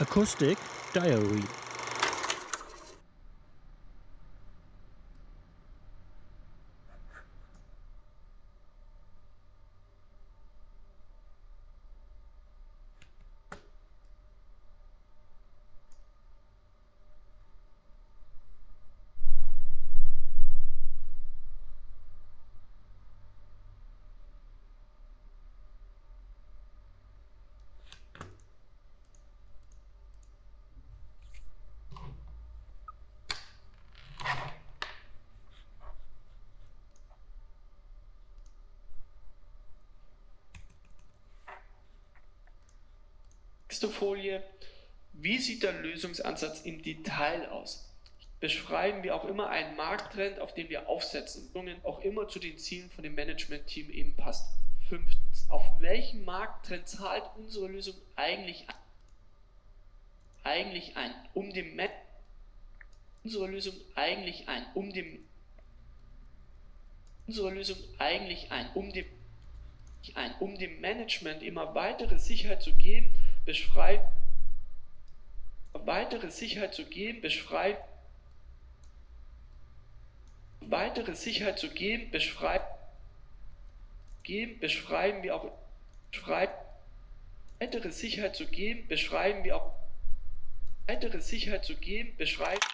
Acoustic Diary Nächste Folie. Wie sieht der Lösungsansatz im Detail aus? Beschreiben wir auch immer einen Markttrend, auf den wir aufsetzen, auch immer zu den Zielen von dem Management-Team eben passt. Fünftens, auf welchen Markttrend zahlt unsere Lösung eigentlich, eigentlich ein, um dem Ma unsere Lösung eigentlich ein, um dem unsere Lösung eigentlich ein, um dem ein, um dem Management immer weitere Sicherheit zu geben, beschreibt weitere Sicherheit zu geben, beschreibt weitere Sicherheit zu geben, beschreibt geben, beschreiben wir auch beschreibt weitere Sicherheit zu geben, beschreiben wir auch weitere Sicherheit zu geben, beschreibt